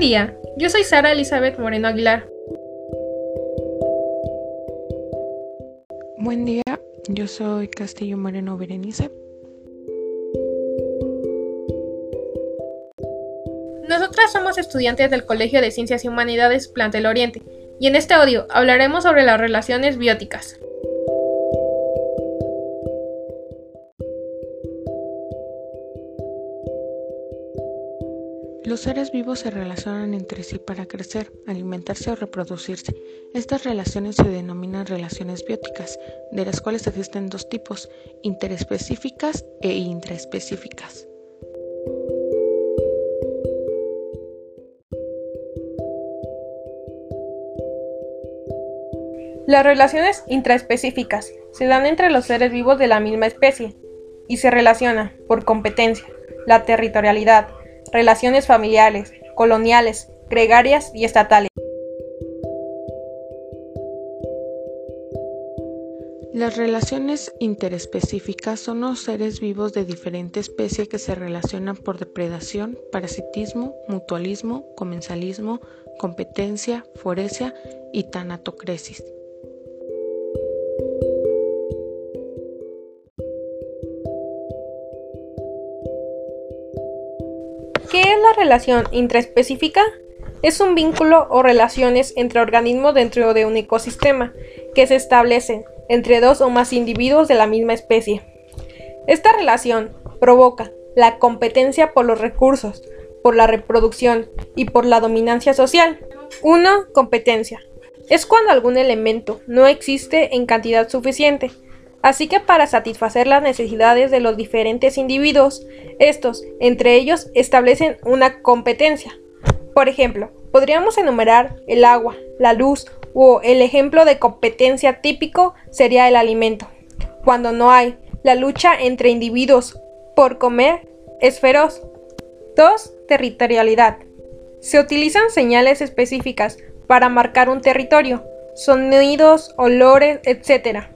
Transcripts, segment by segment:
Buen día, yo soy Sara Elizabeth Moreno Aguilar. Buen día, yo soy Castillo Moreno Berenice. Nosotras somos estudiantes del Colegio de Ciencias y Humanidades Plantel Oriente y en este audio hablaremos sobre las relaciones bióticas. Los seres vivos se relacionan entre sí para crecer, alimentarse o reproducirse. Estas relaciones se denominan relaciones bióticas, de las cuales existen dos tipos, interespecíficas e intraespecíficas. Las relaciones intraespecíficas se dan entre los seres vivos de la misma especie y se relacionan por competencia, la territorialidad, relaciones familiares, coloniales, gregarias y estatales. Las relaciones interespecíficas son los seres vivos de diferente especie que se relacionan por depredación, parasitismo, mutualismo, comensalismo, competencia, foresia y tanatocresis. ¿Qué es la relación intraespecífica? Es un vínculo o relaciones entre organismos dentro de un ecosistema que se establecen entre dos o más individuos de la misma especie. Esta relación provoca la competencia por los recursos, por la reproducción y por la dominancia social. 1. Competencia. Es cuando algún elemento no existe en cantidad suficiente Así que para satisfacer las necesidades de los diferentes individuos, estos, entre ellos, establecen una competencia. Por ejemplo, podríamos enumerar el agua, la luz o el ejemplo de competencia típico sería el alimento. Cuando no hay, la lucha entre individuos por comer es feroz. 2. Territorialidad. Se utilizan señales específicas para marcar un territorio, sonidos, olores, etc.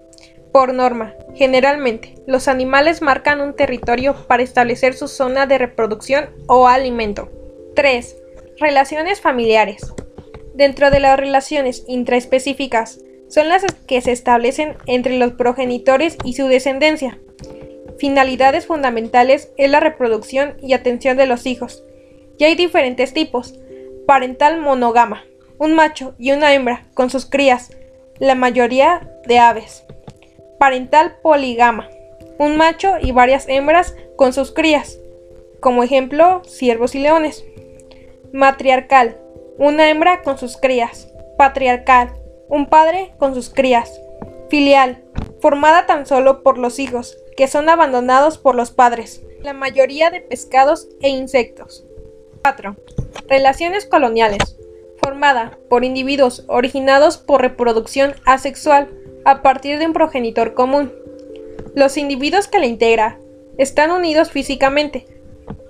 Por norma, generalmente, los animales marcan un territorio para establecer su zona de reproducción o alimento. 3. Relaciones familiares. Dentro de las relaciones intraespecíficas, son las que se establecen entre los progenitores y su descendencia. Finalidades fundamentales es la reproducción y atención de los hijos. Y hay diferentes tipos. Parental monogama, un macho y una hembra con sus crías, la mayoría de aves parental poligama, un macho y varias hembras con sus crías, como ejemplo ciervos y leones. Matriarcal, una hembra con sus crías. Patriarcal, un padre con sus crías. Filial, formada tan solo por los hijos, que son abandonados por los padres, la mayoría de pescados e insectos. 4. Relaciones coloniales, formada por individuos originados por reproducción asexual a partir de un progenitor común. Los individuos que la integran están unidos físicamente.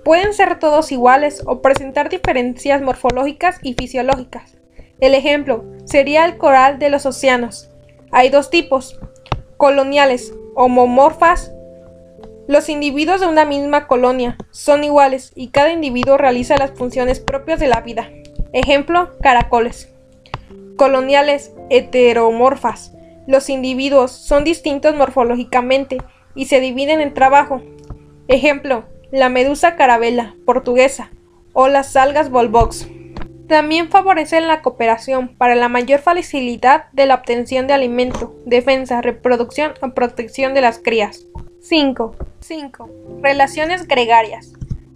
Pueden ser todos iguales o presentar diferencias morfológicas y fisiológicas. El ejemplo sería el coral de los océanos. Hay dos tipos, coloniales, homomorfas. Los individuos de una misma colonia son iguales y cada individuo realiza las funciones propias de la vida. Ejemplo, caracoles. Coloniales heteromorfas. Los individuos son distintos morfológicamente y se dividen en trabajo. Ejemplo, la medusa carabela portuguesa o las algas volvox. También favorecen la cooperación para la mayor facilidad de la obtención de alimento, defensa, reproducción o protección de las crías. 5. 5. Relaciones gregarias.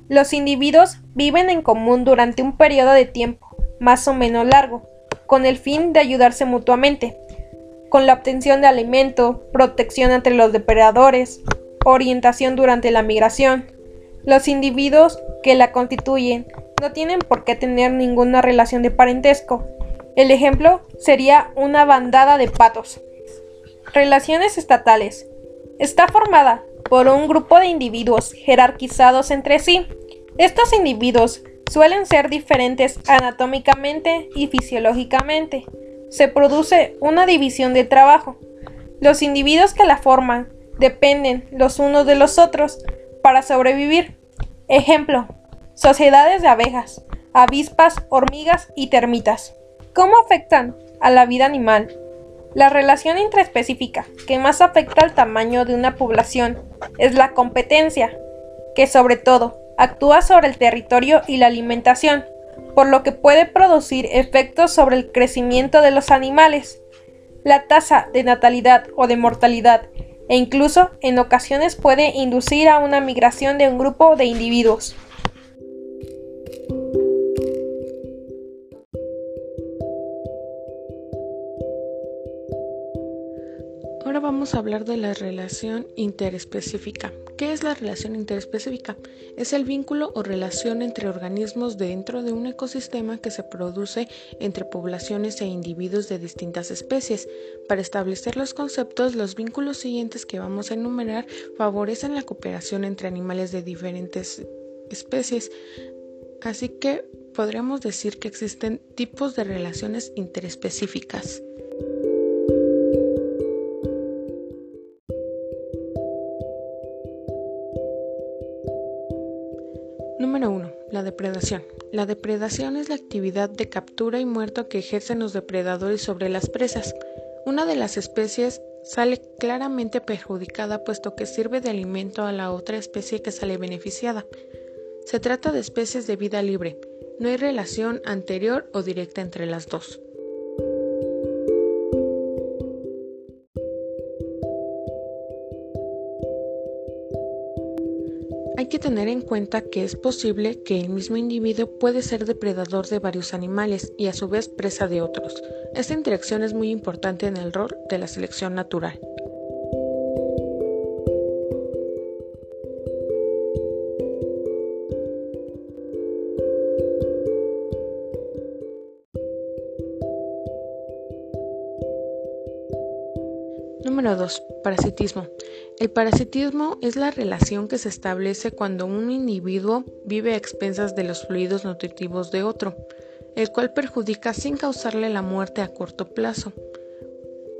Los individuos viven en común durante un periodo de tiempo, más o menos largo, con el fin de ayudarse mutuamente, con la obtención de alimento, protección entre los depredadores, orientación durante la migración. Los individuos que la constituyen no tienen por qué tener ninguna relación de parentesco. El ejemplo sería una bandada de patos. Relaciones estatales. Está formada por un grupo de individuos jerarquizados entre sí. Estos individuos suelen ser diferentes anatómicamente y fisiológicamente se produce una división de trabajo. Los individuos que la forman dependen los unos de los otros para sobrevivir. Ejemplo, sociedades de abejas. avispas, hormigas y termitas. ¿Cómo afectan a la vida animal? La relación intraespecífica que más afecta al tamaño de una población es la competencia, que sobre todo actúa sobre el territorio y la alimentación, por lo que puede producir efectos sobre el crecimiento de los animales, la tasa de natalidad o de mortalidad, e incluso en ocasiones puede inducir a una migración de un grupo de individuos. Ahora vamos a hablar de la relación interespecífica. ¿Qué es la relación interespecífica? Es el vínculo o relación entre organismos dentro de un ecosistema que se produce entre poblaciones e individuos de distintas especies. Para establecer los conceptos, los vínculos siguientes que vamos a enumerar favorecen la cooperación entre animales de diferentes especies. Así que podríamos decir que existen tipos de relaciones interespecíficas. Número 1. La depredación. La depredación es la actividad de captura y muerto que ejercen los depredadores sobre las presas. Una de las especies sale claramente perjudicada puesto que sirve de alimento a la otra especie que sale beneficiada. Se trata de especies de vida libre. No hay relación anterior o directa entre las dos. Que tener en cuenta que es posible que el mismo individuo puede ser depredador de varios animales y a su vez presa de otros. Esta interacción es muy importante en el rol de la selección natural. Número 2. Parasitismo. El parasitismo es la relación que se establece cuando un individuo vive a expensas de los fluidos nutritivos de otro, el cual perjudica sin causarle la muerte a corto plazo.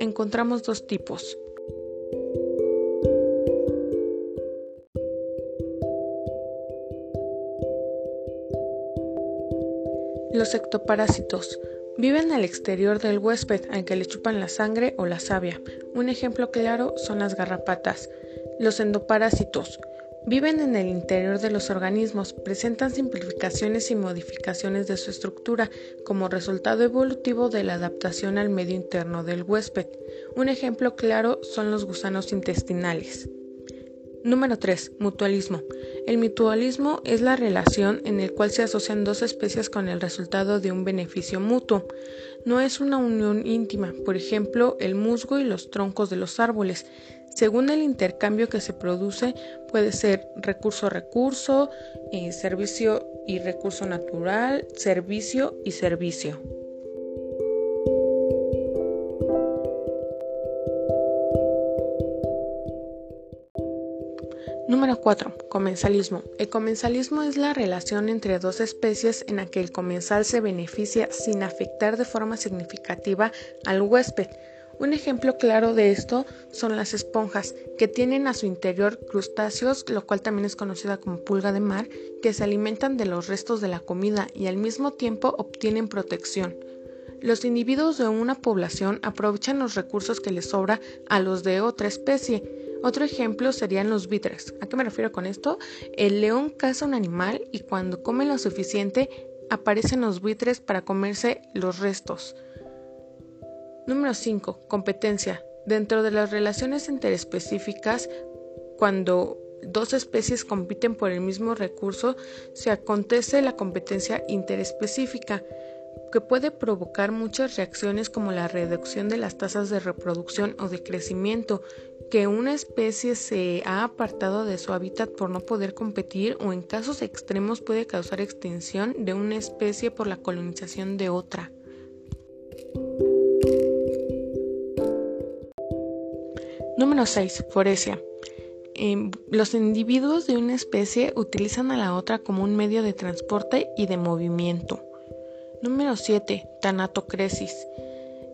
Encontramos dos tipos. Los ectoparásitos Viven al exterior del huésped, aunque le chupan la sangre o la savia. Un ejemplo claro son las garrapatas. Los endoparásitos viven en el interior de los organismos, presentan simplificaciones y modificaciones de su estructura como resultado evolutivo de la adaptación al medio interno del huésped. Un ejemplo claro son los gusanos intestinales. Número 3. Mutualismo. El mutualismo es la relación en la cual se asocian dos especies con el resultado de un beneficio mutuo. No es una unión íntima, por ejemplo, el musgo y los troncos de los árboles. Según el intercambio que se produce, puede ser recurso-recurso, eh, servicio y recurso natural, servicio y servicio. Número 4. Comensalismo. El comensalismo es la relación entre dos especies en la que el comensal se beneficia sin afectar de forma significativa al huésped. Un ejemplo claro de esto son las esponjas, que tienen a su interior crustáceos, lo cual también es conocida como pulga de mar, que se alimentan de los restos de la comida y al mismo tiempo obtienen protección. Los individuos de una población aprovechan los recursos que les sobra a los de otra especie, otro ejemplo serían los buitres. ¿A qué me refiero con esto? El león caza un animal y cuando come lo suficiente aparecen los buitres para comerse los restos. Número 5. Competencia. Dentro de las relaciones interespecíficas, cuando dos especies compiten por el mismo recurso, se acontece la competencia interespecífica que puede provocar muchas reacciones como la reducción de las tasas de reproducción o de crecimiento, que una especie se ha apartado de su hábitat por no poder competir o en casos extremos puede causar extinción de una especie por la colonización de otra. Número 6. Foresia. Em, los individuos de una especie utilizan a la otra como un medio de transporte y de movimiento. Número 7. Tanatocresis.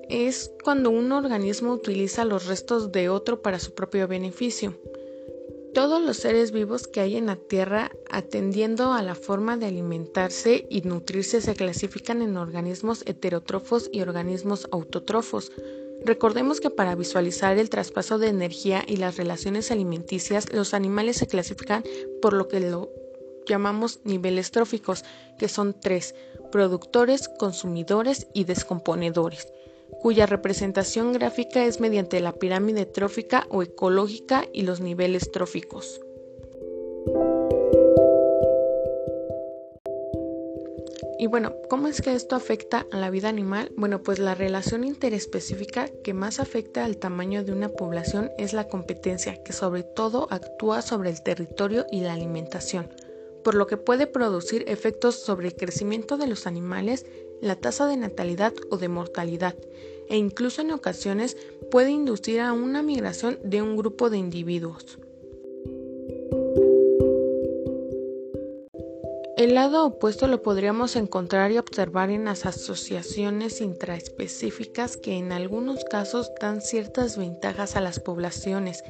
Es cuando un organismo utiliza los restos de otro para su propio beneficio. Todos los seres vivos que hay en la Tierra, atendiendo a la forma de alimentarse y nutrirse, se clasifican en organismos heterótrofos y organismos autótrofos. Recordemos que para visualizar el traspaso de energía y las relaciones alimenticias, los animales se clasifican por lo que lo llamamos niveles tróficos, que son tres, productores, consumidores y descomponedores cuya representación gráfica es mediante la pirámide trófica o ecológica y los niveles tróficos. Y bueno, ¿cómo es que esto afecta a la vida animal? Bueno, pues la relación interespecífica que más afecta al tamaño de una población es la competencia, que sobre todo actúa sobre el territorio y la alimentación, por lo que puede producir efectos sobre el crecimiento de los animales, la tasa de natalidad o de mortalidad, e incluso en ocasiones puede inducir a una migración de un grupo de individuos. El lado opuesto lo podríamos encontrar y observar en las asociaciones intraespecíficas que en algunos casos dan ciertas ventajas a las poblaciones,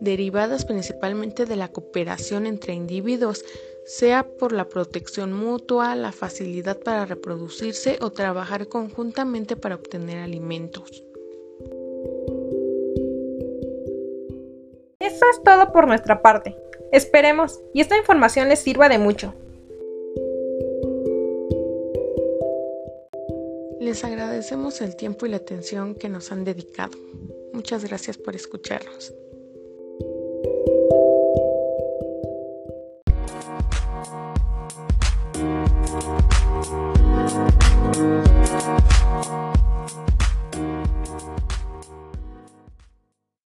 derivadas principalmente de la cooperación entre individuos, sea por la protección mutua, la facilidad para reproducirse o trabajar conjuntamente para obtener alimentos. Eso es todo por nuestra parte. Esperemos y esta información les sirva de mucho. Les agradecemos el tiempo y la atención que nos han dedicado. Muchas gracias por escucharnos.